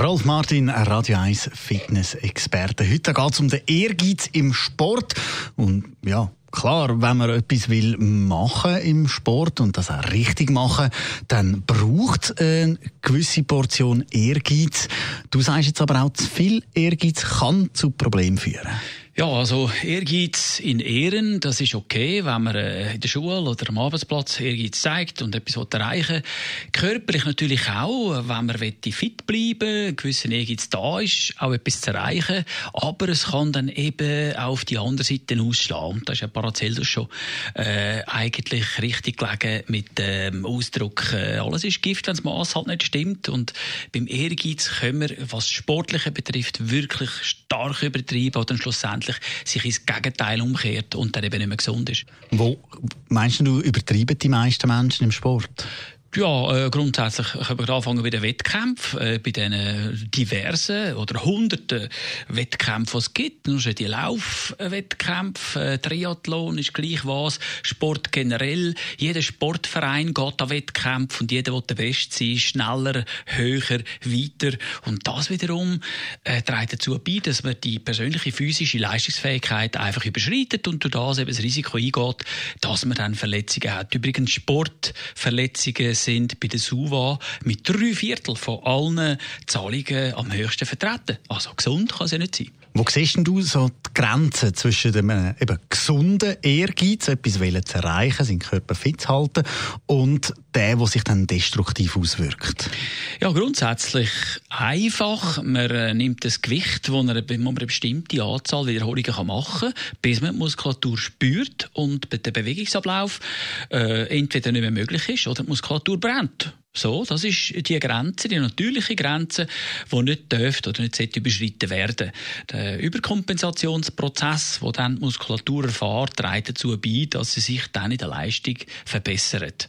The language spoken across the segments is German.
Rolf Martin, Radio 1 Fitness-Experte. Heute geht es um den Ehrgeiz im Sport. Und ja, klar, wenn man etwas will machen im Sport und das auch richtig machen, dann braucht es eine gewisse Portion Ehrgeiz. Du sagst jetzt aber auch, zu viel Ehrgeiz kann zu Problemen führen. Ja, also Ehrgeiz in Ehren, das ist okay, wenn man äh, in der Schule oder am Arbeitsplatz Ehrgeiz zeigt und etwas erreichen will. Körperlich natürlich auch, wenn man fit bleiben ein gewisser Ehrgeiz da ist, auch etwas zu erreichen. Aber es kann dann eben auch auf die andere Seite ausschlagen. Und da ist ja Paracelsus schon äh, eigentlich richtig gelegen mit dem Ausdruck, äh, alles ist Gift, wenn das Maß halt nicht stimmt. Und beim Ehrgeiz können wir, was Sportliche betrifft, wirklich stark übertreiben oder schlussendlich schlussendlich sich ins Gegenteil umkehrt und dann eben nicht mehr gesund ist. Wo meinst du, übertreiben die meisten Menschen im Sport? Ja, äh, grundsätzlich können wir anfangen bei den Wettkämpfen, äh, bei den diversen oder hunderten Wettkämpfen, die es gibt. Nur schon die Laufwettkämpfe, äh, Triathlon ist gleich was, Sport generell. Jeder Sportverein geht an Wettkämpfe und jeder will der Beste sein, schneller, höher, weiter. Und das wiederum äh, trägt dazu bei, dass man die persönliche physische Leistungsfähigkeit einfach überschreitet und durch das eben das Risiko eingeht, dass man dann Verletzungen hat. Übrigens Sportverletzungen sind bei der SUVA mit drei Viertel von allen Zahlungen am höchsten vertreten. Also gesund kann es ja nicht sein. Wo siehst du so die Grenzen zwischen dem äh, eben gesunden Ehrgeiz, etwas zu erreichen, seinen Körper fit zu halten, und dem, der sich dann destruktiv auswirkt? Ja, grundsätzlich einfach. Man äh, nimmt das Gewicht, das man eine bestimmte Anzahl Wiederholungen machen kann, bis man die Muskulatur spürt und der Bewegungsablauf äh, entweder nicht mehr möglich ist oder die Muskulatur brennt. So, das ist die Grenze, die natürliche Grenze, die nicht dürfte oder nicht sollte überschritten werden. Der Überkompensationsprozess, wo dann die Muskulatur erfährt, trägt dazu bei, dass sie sich dann in der Leistung verbessert.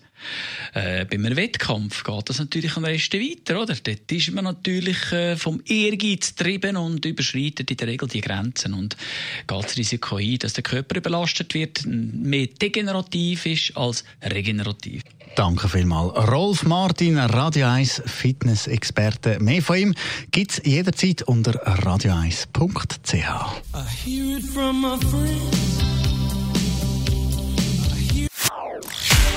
Äh, bei einem Wettkampf geht das natürlich am besten weiter, oder? Dort ist man natürlich äh, vom Ehrgeiz getrieben und überschreitet in der Regel die Grenzen und geht das Risiko ein, dass der Körper überlastet wird, mehr degenerativ ist als regenerativ. Danke vielmals. Rolf Martin, Radio 1 Fitness-Experte. Mehr von ihm gibt es jederzeit unter radio1.ch.